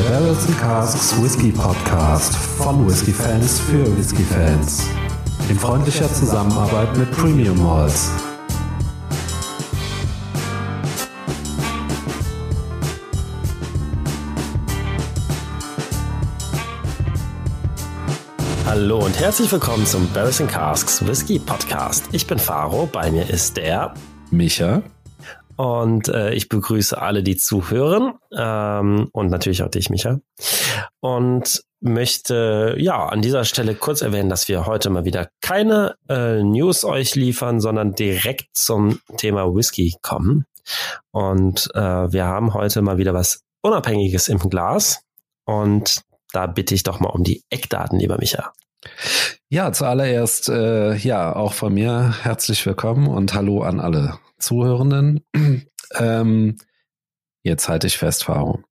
Der Barrels and Casks Whisky Podcast von Whisky Fans für Whisky Fans. In freundlicher Zusammenarbeit mit Premium Malls. Hallo und herzlich willkommen zum Barrels and Casks Whisky Podcast. Ich bin Faro, bei mir ist der Micha. Und äh, ich begrüße alle, die zuhören ähm, und natürlich auch dich, Micha. Und möchte ja an dieser Stelle kurz erwähnen, dass wir heute mal wieder keine äh, News euch liefern, sondern direkt zum Thema Whisky kommen. Und äh, wir haben heute mal wieder was Unabhängiges im Glas. Und da bitte ich doch mal um die Eckdaten, lieber Micha. Ja, zuallererst, äh, ja, auch von mir herzlich willkommen und hallo an alle Zuhörenden. ähm, jetzt halte ich fest, Faro.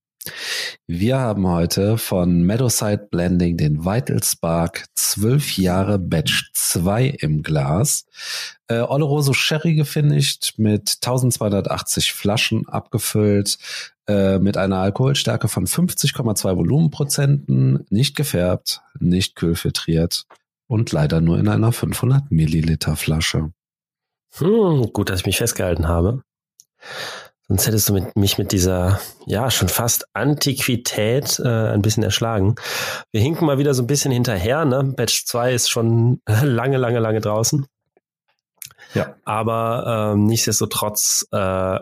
Wir haben heute von Meadowside Blending den Vital Spark 12 Jahre Batch 2 im Glas. Äh, Oloroso Sherry gefinisht mit 1280 Flaschen abgefüllt äh, mit einer Alkoholstärke von 50,2 Volumenprozenten, nicht gefärbt, nicht kühlfiltriert und leider nur in einer 500 Milliliter Flasche. Hm, gut, dass ich mich festgehalten habe. Sonst hättest du mit, mich mit dieser, ja, schon fast Antiquität äh, ein bisschen erschlagen. Wir hinken mal wieder so ein bisschen hinterher, ne? Batch 2 ist schon lange, lange, lange draußen. Ja. Aber ähm, nichtsdestotrotz, äh,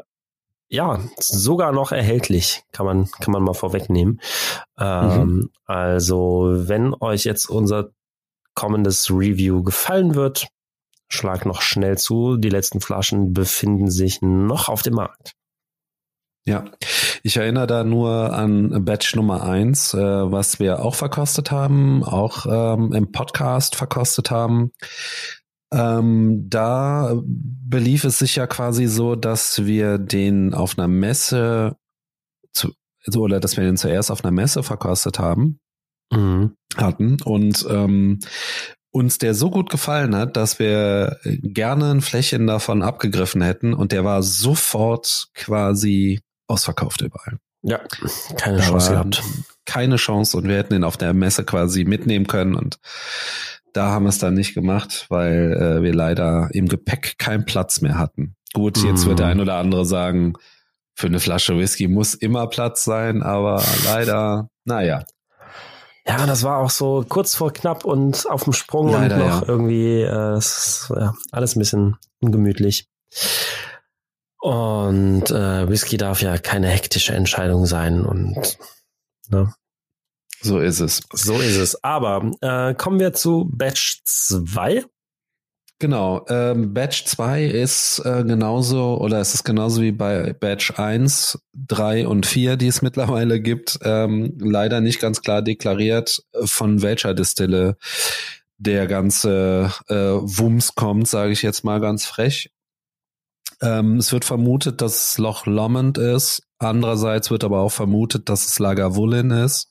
ja, sogar noch erhältlich, kann man, kann man mal vorwegnehmen. Ähm, mhm. Also, wenn euch jetzt unser kommendes Review gefallen wird, schlag noch schnell zu. Die letzten Flaschen befinden sich noch auf dem Markt. Ja, ich erinnere da nur an Batch Nummer eins, äh, was wir auch verkostet haben, auch ähm, im Podcast verkostet haben. Ähm, da belief es sich ja quasi so, dass wir den auf einer Messe zu, so, oder dass wir den zuerst auf einer Messe verkostet haben. Mhm. hatten und ähm, uns der so gut gefallen hat, dass wir gerne ein Fläschchen davon abgegriffen hätten und der war sofort quasi ausverkauft überall. Ja, keine da Chance gehabt. Keine Chance und wir hätten ihn auf der Messe quasi mitnehmen können und da haben wir es dann nicht gemacht, weil äh, wir leider im Gepäck keinen Platz mehr hatten. Gut, jetzt mm. wird der ein oder andere sagen, für eine Flasche Whisky muss immer Platz sein, aber leider, naja. Ja, das war auch so kurz vor knapp und auf dem Sprung Leider, und noch ja. irgendwie äh, ist, ja, alles ein bisschen ungemütlich. Und äh, Whisky darf ja keine hektische Entscheidung sein und ne? So ist es. So ist es. Aber äh, kommen wir zu Batch 2. Genau, ähm, Batch 2 ist äh, genauso, oder es ist genauso wie bei Batch 1, 3 und 4, die es mittlerweile gibt, ähm, leider nicht ganz klar deklariert, von welcher Distille der ganze äh, Wumms kommt, sage ich jetzt mal ganz frech. Ähm, es wird vermutet, dass es Loch Lomond ist. Andererseits wird aber auch vermutet, dass es Lagavulin ist.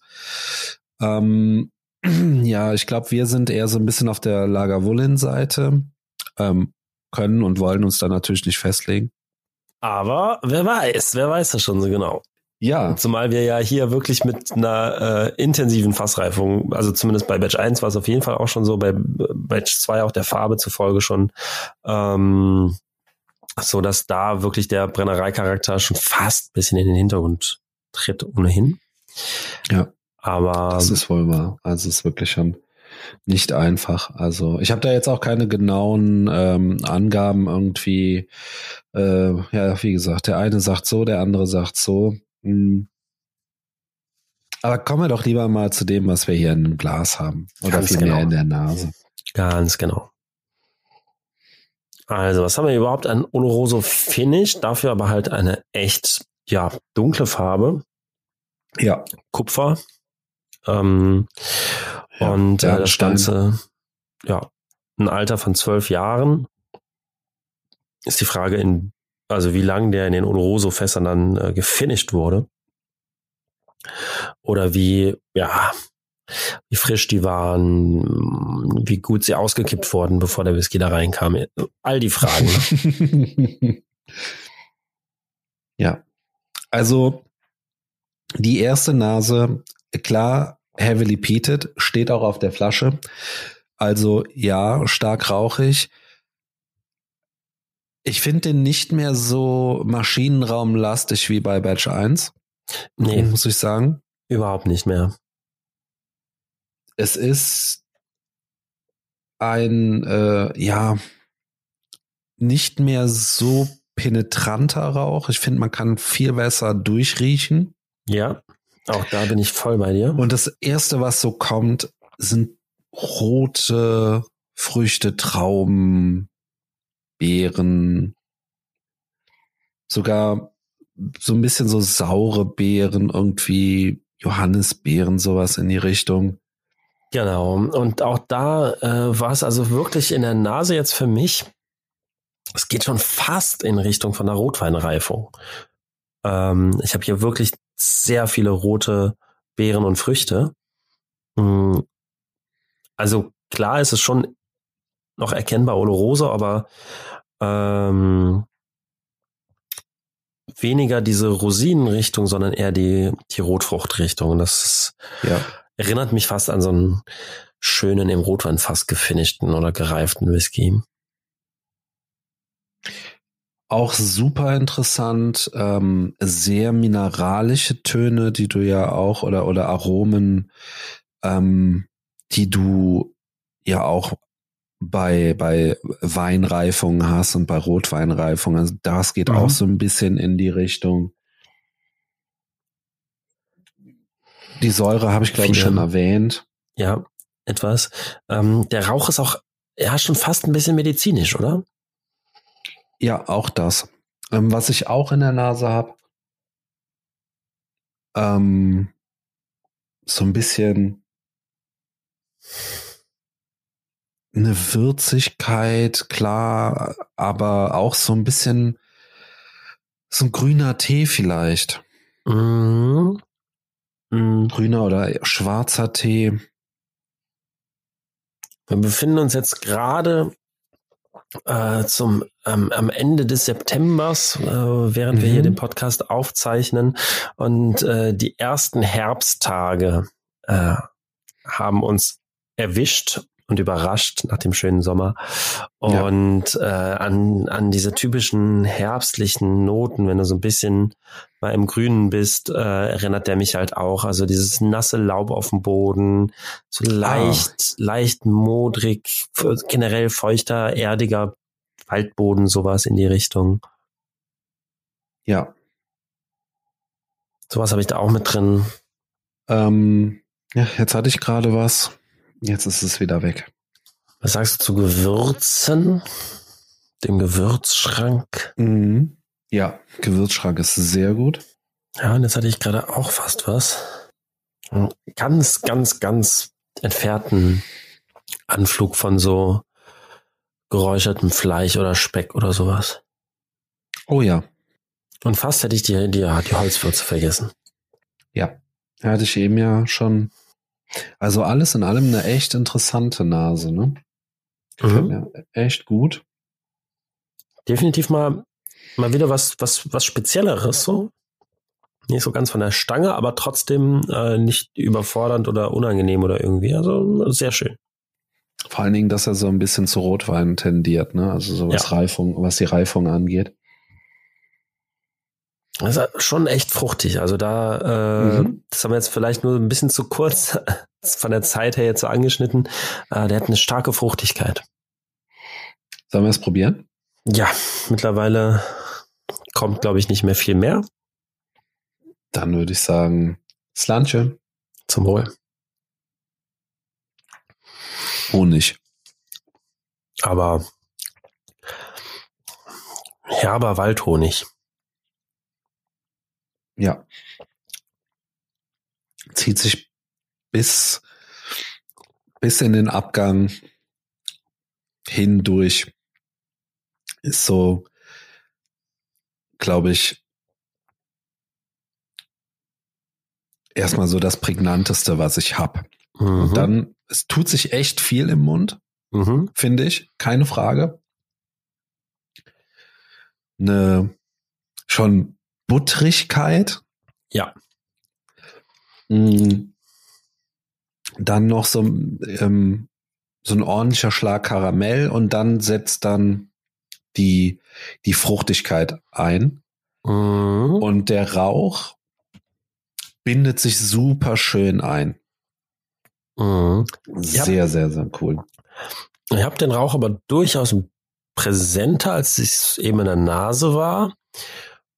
Ähm, ja, ich glaube, wir sind eher so ein bisschen auf der Lagavulin-Seite ähm, können und wollen uns da natürlich nicht festlegen. Aber wer weiß, wer weiß das schon so genau. Ja. Zumal wir ja hier wirklich mit einer äh, intensiven Fassreifung, also zumindest bei Batch 1 war es auf jeden Fall auch schon so, bei Batch 2 auch der Farbe zufolge schon, ähm, so dass da wirklich der Brennereicharakter schon fast ein bisschen in den Hintergrund tritt ohnehin. Ja. Aber. Das ist wohl wahr. Also es ist wirklich schon nicht einfach. Also ich habe da jetzt auch keine genauen ähm, Angaben irgendwie. Äh, ja, wie gesagt, der eine sagt so, der andere sagt so. Hm. Aber kommen wir doch lieber mal zu dem, was wir hier in dem Glas haben. Oder vielmehr genau. in der Nase. Ganz genau. Also, was haben wir überhaupt an Oloroso Finish? Dafür aber halt eine echt, ja, dunkle Farbe. Ja. Kupfer. Ähm, ja, und äh, das Ganze, ja, ein Alter von zwölf Jahren. Ist die Frage, in, also wie lang der in den Oloroso-Fässern dann äh, gefinisht wurde. Oder wie, ja, wie frisch die waren, wie gut sie ausgekippt wurden, bevor der Whisky da reinkam. All die Fragen. ja. Also Die erste Nase, klar, heavily peated, steht auch auf der Flasche. Also ja, stark rauchig. Ich finde den nicht mehr so maschinenraumlastig wie bei Batch 1. Nee, Muss ich sagen. überhaupt nicht mehr. Es ist ein, äh, ja, nicht mehr so penetranter Rauch. Ich finde, man kann viel besser durchriechen. Ja, auch da bin ich voll bei dir. Und das erste, was so kommt, sind rote Früchte, Trauben, Beeren, sogar so ein bisschen so saure Beeren, irgendwie Johannisbeeren, sowas in die Richtung. Genau. Und auch da äh, war es also wirklich in der Nase jetzt für mich. Es geht schon fast in Richtung von der Rotweinreifung. Ähm, ich habe hier wirklich sehr viele rote Beeren und Früchte. Mm, Also klar ist es schon noch erkennbar Oloroso, aber ähm, weniger diese Rosinenrichtung, sondern eher die, die Rotfruchtrichtung. Das Ja. erinnert mich fast an so einen schönen im Rotweinfass gefinischten oder gereiften Whisky. Auch super interessant, ähm, sehr mineralische Töne, die du ja auch oder oder Aromen, ähm, die du ja auch bei bei Weinreifungen hast und bei Rotweinreifungen. Also das geht Mhm. auch so ein bisschen in die Richtung. Die Säure habe ich glaube ich schon erwähnt. Ja, etwas. Ähm, der Rauch ist auch, ja, schon fast ein bisschen medizinisch, oder? Ja, auch das. Ähm, was ich auch in der Nase habe, ähm, so ein bisschen eine Würzigkeit, klar, aber auch so ein bisschen so ein grüner Tee vielleicht. Mhm. Mhm. Grüner oder schwarzer Tee. Wir befinden uns jetzt gerade äh, zum ähm, am Ende des Septembers, äh, während wir Mhm. hier den Podcast aufzeichnen und äh, die ersten Herbsttage äh, haben uns erwischt und überrascht nach dem schönen Sommer Ja. und äh, an an diese typischen herbstlichen Noten, wenn du so ein bisschen mal im Grünen bist, äh, erinnert der mich halt auch. Also dieses nasse Laub auf dem Boden, so leicht, leicht modrig, generell feuchter, erdiger Waldboden, sowas in die Richtung. Ja. Sowas habe ich da auch mit drin. Ähm, ja, jetzt hatte ich gerade was. Jetzt ist es wieder weg. Was sagst du zu Gewürzen? Dem Gewürzschrank? Mhm. Ja, Gewürzschrank ist sehr gut. Ja, und jetzt hatte ich gerade auch fast was. Einen Ganz, ganz, ganz entfernten Anflug von so geräuchertem Fleisch oder Speck oder sowas. Oh ja. Und fast hätte ich die, die, die Holzwürze vergessen. Ja, hatte ich eben ja schon. Also alles in allem eine echt interessante Nase, ne? Mhm. echt gut. Definitiv mal, mal wieder was, was, was Spezielleres so. Nicht so ganz von der Stange, aber trotzdem äh, nicht überfordernd oder unangenehm oder irgendwie. Also sehr schön. Vor allen Dingen, dass er so ein bisschen zu Rotwein tendiert, ne? Also so was Ja. Reifung, was die Reifung angeht. Das ist schon echt fruchtig. Also da, äh, Mhm. das haben wir jetzt vielleicht nur ein bisschen zu kurz von der Zeit her jetzt so angeschnitten. Äh, der hat eine starke Fruchtigkeit. Sollen wir es probieren? Ja, mittlerweile kommt, glaube ich, nicht mehr viel mehr. Dann würde ich sagen, Slantje, Zum Wohl. Honig. Aber herber Waldhonig. Ja. Zieht sich bis, bis in den Abgang hindurch. Ist so, glaube ich, erstmal so das prägnanteste, was ich hab. Mhm. Und dann, es tut sich echt viel im Mund, Mhm. finde ich, keine Frage. Eine schon Buttrigkeit. Ja. Mm. Dann noch so, ähm, so ein ordentlicher Schlag Karamell und dann setzt dann die, die Fruchtigkeit ein. Mhm. Und der Rauch bindet sich super schön ein. Mhm. Sehr, sehr, sehr cool. Ich habe den Rauch aber durchaus präsenter, als es eben in der Nase war.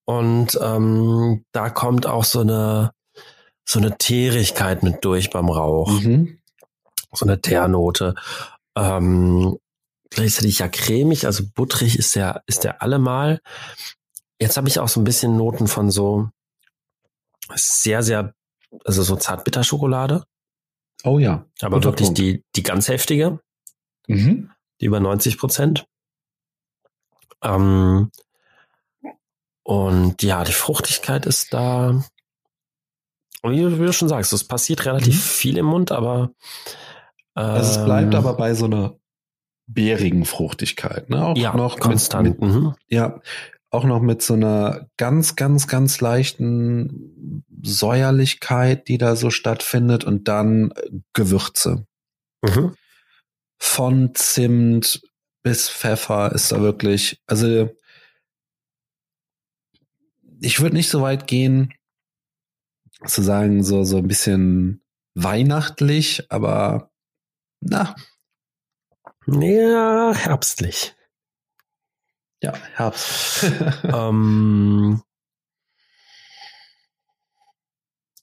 Und ähm, da kommt auch so eine so eine Teerigkeit mit durch beim Rauch, Mhm. so eine Teernote. Ähm, gleichzeitig ja cremig, also butterig ist der ist der allemal. Jetzt habe ich auch so ein bisschen Noten von so sehr sehr also so Zartbitterschokolade, Oh ja. aber wirklich Punkt. die die ganz heftige. Mhm. die über 90 Prozent. Ähm, und ja, die Fruchtigkeit ist da. Und Wie, wie du schon sagst, es passiert relativ Mhm. viel im Mund, aber Also es bleibt ähm, aber bei so einer bärigen Fruchtigkeit, ne? Auch ja, noch konstant. Mit, mit, mhm. ja, auch noch mit so einer ganz, ganz, ganz leichten Säuerlichkeit, die da so stattfindet und dann Gewürze. Mhm. Von Zimt bis Pfeffer ist da wirklich, also ich würde nicht so weit gehen, zu sagen, so, so ein bisschen weihnachtlich, aber na, Ja, herbstlich. ja, Herbst. ähm,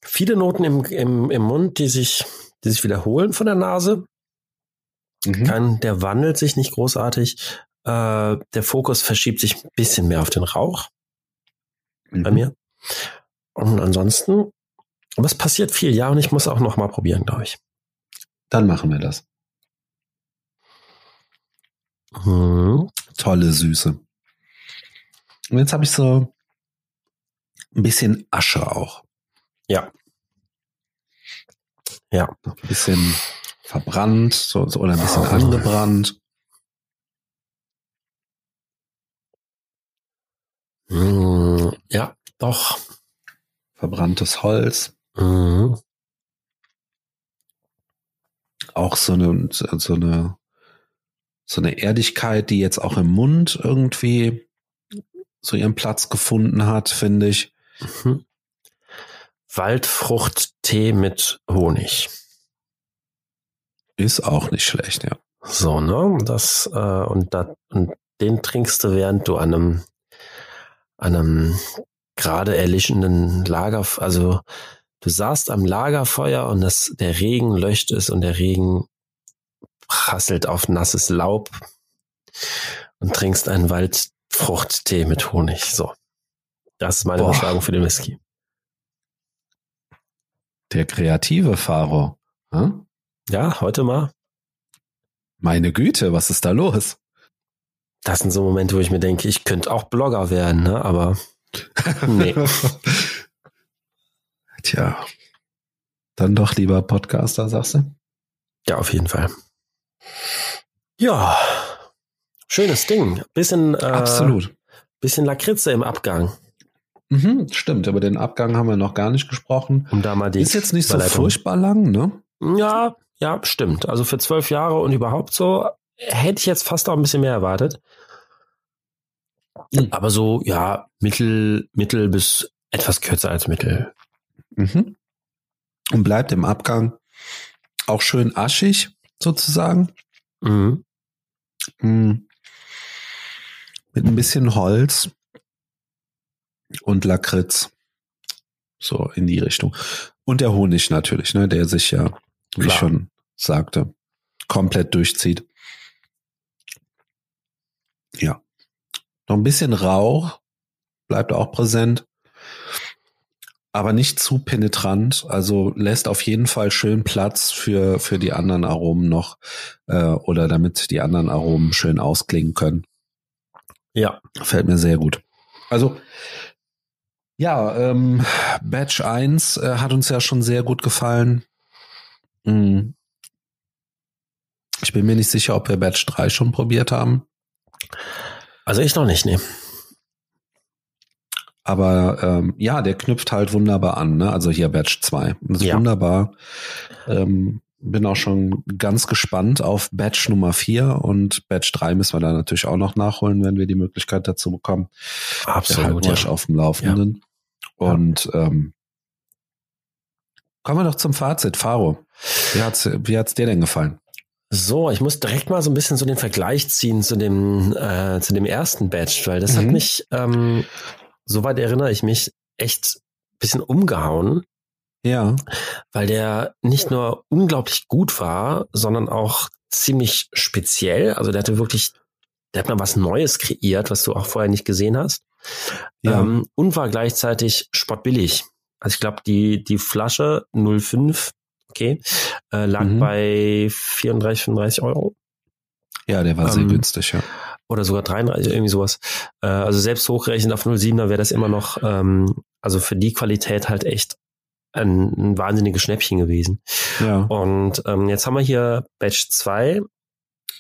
viele Noten im, im, im Mund, die sich, die sich wiederholen von der Nase. Mhm. Kein, der wandelt sich nicht großartig. Äh, der Fokus verschiebt sich ein bisschen mehr auf den Rauch bei Mhm. mir. Und ansonsten, aber es passiert viel, ja, und ich muss auch noch mal probieren, glaube ich. Dann machen wir das. Mhm. Tolle Süße. Und jetzt habe ich so ein bisschen Asche auch. Ja. Ja. Ein bisschen verbrannt so, so, oder ein bisschen angebrannt. Mhm. Ja, doch. Verbranntes Holz. Mhm. Auch so eine, so eine, so eine Erdigkeit, die jetzt auch im Mund irgendwie so ihren Platz gefunden hat, finde ich. Mhm. Waldfruchttee mit Honig. Ist auch nicht schlecht, ja. So, ne? Das, äh, und, da, und den trinkst du, während du an einem, an einem gerade erlischenden Lager, also du saßt am Lagerfeuer und das, der Regen löscht es und der Regen prasselt auf nasses Laub und trinkst einen Waldfruchttee mit Honig. So. Das ist meine Boah. Beschreibung für den Whisky. Der kreative Faro. Hm? Ja, heute mal. Meine Güte, was ist da los? Das sind so Momente, wo ich mir denke, ich könnte auch Blogger werden, ne? aber Nee. Tja. Dann doch lieber Podcaster, sagst du? Ja, auf jeden Fall. Ja, schönes Ding. Bisschen, äh, Absolut. bisschen Lakritze im Abgang, Mhm, stimmt, über den Abgang haben wir noch gar nicht gesprochen. um da mal die. Ist jetzt nicht so furchtbar lang, ne? Ja, ja, stimmt. Also für zwölf Jahre und überhaupt so hätte ich jetzt fast auch ein bisschen mehr erwartet. Mhm. Aber so, ja, mittel, mittel bis etwas kürzer als mittel. Mhm. Und bleibt im Abgang auch schön aschig, sozusagen. Mhm. Mhm. Mit ein bisschen Holz und Lakritz. So in die Richtung. Und der Honig natürlich, ne, der sich ja, wie ich Klar. schon sagte, komplett durchzieht. Ja. Noch ein bisschen Rauch bleibt auch präsent. Aber nicht zu penetrant, also lässt auf jeden Fall schön Platz für, für die anderen Aromen noch, äh, oder damit die anderen Aromen schön ausklingen können. Ja, Fällt mir sehr gut. Also, ja, ähm, Batch 1 äh, hat uns ja schon sehr gut gefallen. Mm. Ich bin mir nicht sicher, ob wir Batch 3 schon probiert haben. Also ich noch nicht, nee. Aber ähm, ja, der knüpft halt wunderbar an, ne? Also hier Batch 2. Das ist ja. wunderbar. Ähm, bin auch schon ganz gespannt auf Batch Nummer 4 und Batch 3 müssen wir da natürlich auch noch nachholen, wenn wir die Möglichkeit dazu bekommen. Absolut. Ja. auf dem Laufenden. Ja. Und ähm, kommen wir doch zum Fazit. Faro, wie hat's, wie hat's dir denn gefallen? So, ich muss direkt mal so ein bisschen so den Vergleich ziehen zu dem, äh, zu dem ersten Batch, weil das mhm. hat mich, ähm, soweit erinnere ich mich, echt bisschen umgehauen. Ja. Weil der nicht nur unglaublich gut war, sondern auch ziemlich speziell. Also der hatte wirklich, der hat mal was Neues kreiert, was du auch vorher nicht gesehen hast. Ja. Ähm, und war gleichzeitig spottbillig. Also ich glaube, die, die Flasche 05, okay, äh, lag mhm. bei 34, 35 Euro. Ja, der war sehr ähm, günstig, ja. Oder sogar 33, irgendwie sowas. Äh, also selbst hochgerechnet auf 07er wäre das immer noch, ähm, also für die Qualität halt echt ein, ein wahnsinniges Schnäppchen gewesen. Ja. Und ähm, jetzt haben wir hier Batch 2,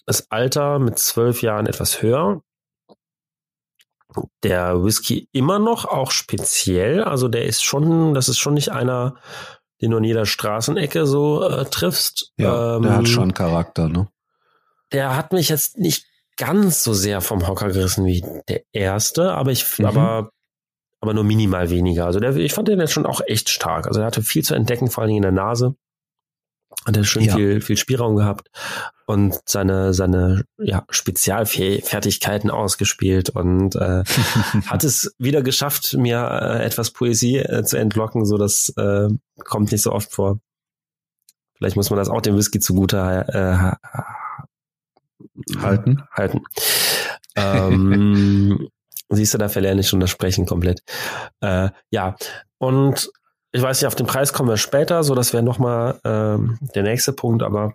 das Alter mit zwölf Jahren etwas höher. Der Whisky immer noch auch speziell, also der ist schon, das ist schon nicht einer, den du in jeder Straßenecke so äh, triffst. Ja, ähm, der hat ähm, schon Charakter, ne? Der hat mich jetzt nicht ganz so sehr vom Hocker gerissen wie der erste, aber ich, mhm. aber aber nur minimal weniger. Also der, ich fand den jetzt schon auch echt stark. Also er hatte viel zu entdecken, vor allen Dingen in der Nase. Hat er schön ja. viel, viel Spielraum gehabt und seine, seine ja, Spezialfertigkeiten ausgespielt und äh, hat es wieder geschafft, mir äh, etwas Poesie äh, zu entlocken, so das äh, kommt nicht so oft vor. Vielleicht muss man das auch dem Whisky zugute äh, halten. halten. ähm, Siehst du, da verlerne ich schon das Sprechen komplett. Äh, ja, und ich weiß nicht, auf den Preis kommen wir später, so das wäre nochmal ähm, der nächste Punkt, aber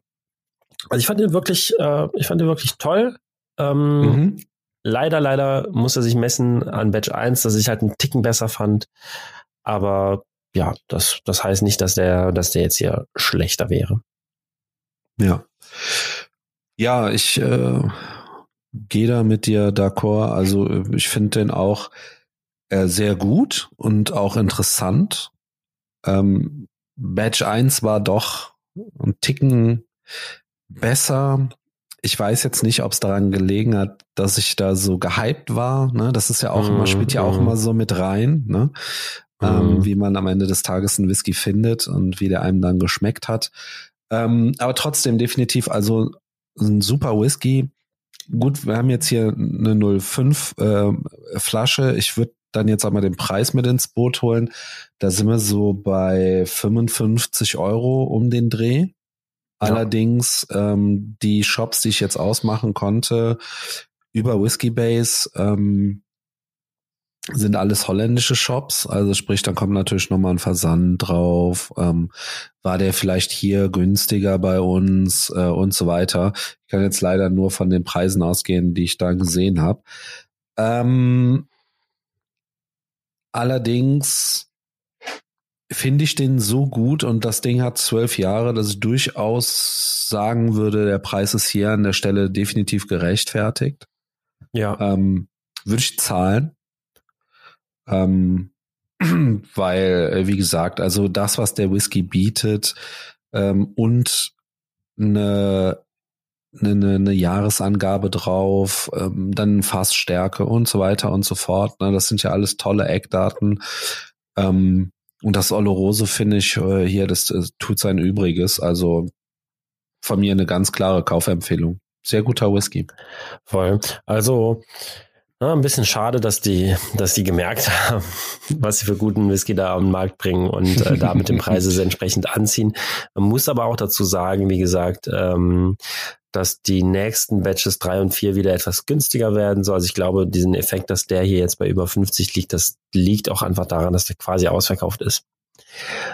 also ich fand den wirklich, äh, ich fand den wirklich toll. Ähm, mhm. Leider, leider muss er sich messen an Batch 1, dass ich halt einen Ticken besser fand. Aber ja, das, das heißt nicht, dass der, dass der jetzt hier schlechter wäre. Ja. Ja, ich äh, gehe da mit dir d'accord. Also ich finde den auch äh, sehr gut und auch interessant. Ähm, Batch 1 war doch ein Ticken besser. Ich weiß jetzt nicht, ob es daran gelegen hat, dass ich da so gehypt war. Ne? Das ist ja auch mm, immer, spielt ja auch mhm. immer so mit rein, ne? Mm. Ähm, mhm. wie man am Ende des Tages einen Whisky findet und wie der einem dann geschmeckt hat. Ähm, aber trotzdem definitiv also ein super Whisky gut, wir haben jetzt hier eine 05 äh, Flasche. Ich würde dann jetzt einmal den Preis mit ins Boot holen. Da sind wir so bei 55 Euro um den Dreh. Ja. Allerdings ähm, die Shops, die ich jetzt ausmachen konnte, über Whiskey Base, ähm, sind alles holländische Shops, also sprich, dann kommt natürlich nochmal ein Versand drauf. Ähm, war der vielleicht hier günstiger bei uns äh, und so weiter. Ich kann jetzt leider nur von den Preisen ausgehen, die ich da gesehen habe. Ähm, allerdings finde ich den so gut und das Ding hat zwölf Jahre, dass ich durchaus sagen würde, der Preis ist hier an der Stelle definitiv gerechtfertigt. Ja. Ähm, würde ich zahlen. Ähm, weil, äh, wie gesagt, also das, was der Whisky bietet ähm, und eine, eine, eine Jahresangabe drauf, ähm, dann Fassstärke und so weiter und so fort. Ne? Das sind ja alles tolle Eckdaten. Ähm, und das Oloroso finde ich äh, hier, das, das tut sein Übriges. Also von mir eine ganz klare Kaufempfehlung. Sehr guter Whisky. Voll. Also ja, ein bisschen schade, dass die, dass die gemerkt haben, was sie für guten Whisky da am Markt bringen und äh, da mit den Preisen entsprechend anziehen. Man muss aber auch dazu sagen, wie gesagt, ähm, dass die nächsten Batches drei und vier wieder etwas günstiger werden soll. Also ich glaube, diesen Effekt, dass der hier jetzt bei über 50 liegt, das liegt auch einfach daran, dass der quasi ausverkauft ist.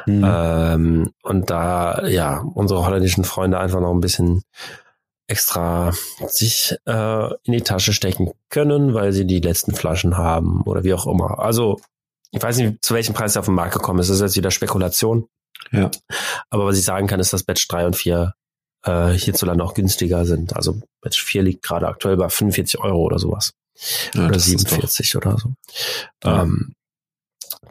Mhm. Ähm, und da, ja, unsere holländischen Freunde einfach noch ein bisschen extra sich äh, in die Tasche stecken können, weil sie die letzten Flaschen haben oder wie auch immer. Also ich weiß nicht, zu welchem Preis er auf den Markt gekommen ist. Das ist jetzt wieder Spekulation. Ja. Aber was ich sagen kann, ist, dass Batch 3 und 4 äh, hierzulande auch günstiger sind. Also Batch 4 liegt gerade aktuell bei 45 Euro oder sowas. Ja, oder 47 oder so. Ja. Ähm,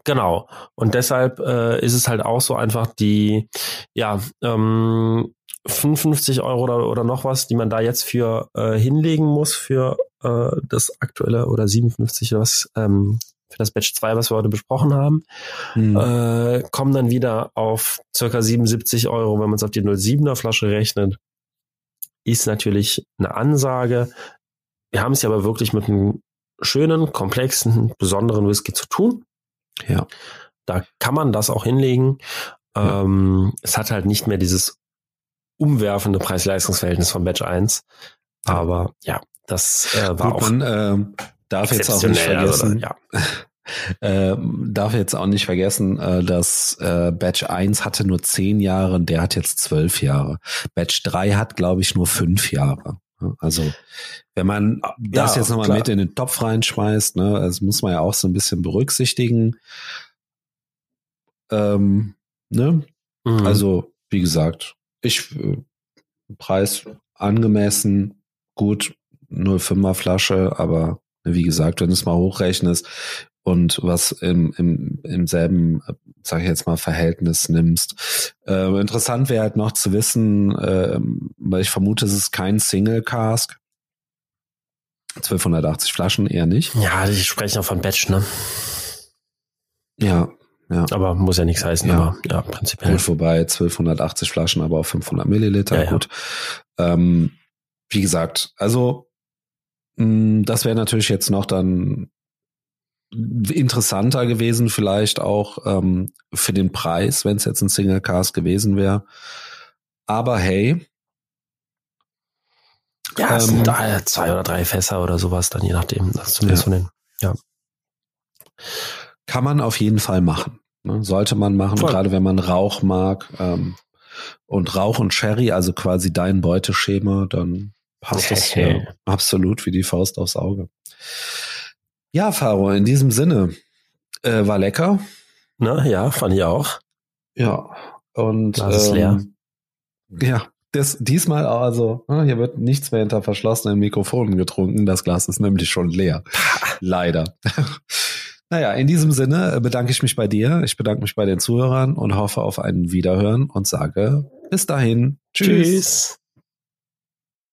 Genau. Und deshalb äh, ist es halt auch so einfach die, ja, ähm, 55 Euro oder, oder noch was, die man da jetzt für äh, hinlegen muss für äh, das aktuelle oder 57 oder was, ähm, für das Batch 2, was wir heute besprochen haben, hm. äh, kommen dann wieder auf circa 77 Euro, wenn man es auf die 07er Flasche rechnet. Ist natürlich eine Ansage. Wir haben es ja aber wirklich mit einem schönen, komplexen, besonderen Whisky zu tun. Ja. Da kann man das auch hinlegen. Ja. Ähm, es hat halt nicht mehr dieses umwerfende Preis-Leistungs-Verhältnis von Batch 1. Aber ja, das äh, war Gut, auch. Man äh, darf jetzt auch nicht vergessen. Also, ja. Äh, darf jetzt auch nicht vergessen, äh, dass äh, Batch 1 hatte nur zehn Jahre und der hat jetzt zwölf Jahre. Batch 3 hat, glaube ich, nur fünf Jahre. Also wenn man ja, das jetzt nochmal mit in den Topf reinschmeißt, ne, das muss man ja auch so ein bisschen berücksichtigen. Ähm, ne? Mhm. Also, wie gesagt, ich äh, Preis angemessen, gut, 0,5er Flasche, aber wie gesagt, wenn du es mal hochrechnest und was im, im, im selben, sag ich jetzt mal, Verhältnis nimmst. Äh, interessant wäre halt noch zu wissen, äh, weil ich vermute, es ist kein Single Cask. 1280 Flaschen eher nicht. Ja, ich spreche noch von Batch, ne? Ja, ja. Aber muss ja nichts heißen, ja. aber ja, prinzipiell. Gut, vorbei 1280 Flaschen, aber auch 500 Milliliter, ja, gut. Ja. Ähm, wie gesagt, also mh, mm, das wäre natürlich jetzt noch dann interessanter gewesen, vielleicht auch ähm, für den Preis, wenn es jetzt ein Single Cast gewesen wäre. Aber hey. Ja, es ähm, sind da zwei oder drei Fässer oder sowas, dann je nachdem. Das zumindest ja. von den, ja. Kann man auf jeden Fall machen. Ne? Sollte man machen, gerade wenn man Rauch mag. Ähm, und Rauch und Sherry, also quasi dein Beuteschema, dann passt das ja absolut wie die Faust aufs Auge. Ja, Faro, in diesem Sinne, äh, war lecker. Na ja, fand ich auch. Ja, und Glas ähm, leer. Ja, das, diesmal also, ne, hier wird nichts mehr hinter verschlossenen Mikrofonen getrunken. Das Glas ist nämlich schon leer. Leider. naja, in diesem Sinne bedanke ich mich bei dir. Ich bedanke mich bei den Zuhörern und hoffe auf ein Wiederhören und sage bis dahin. Tschüss. Tschüss.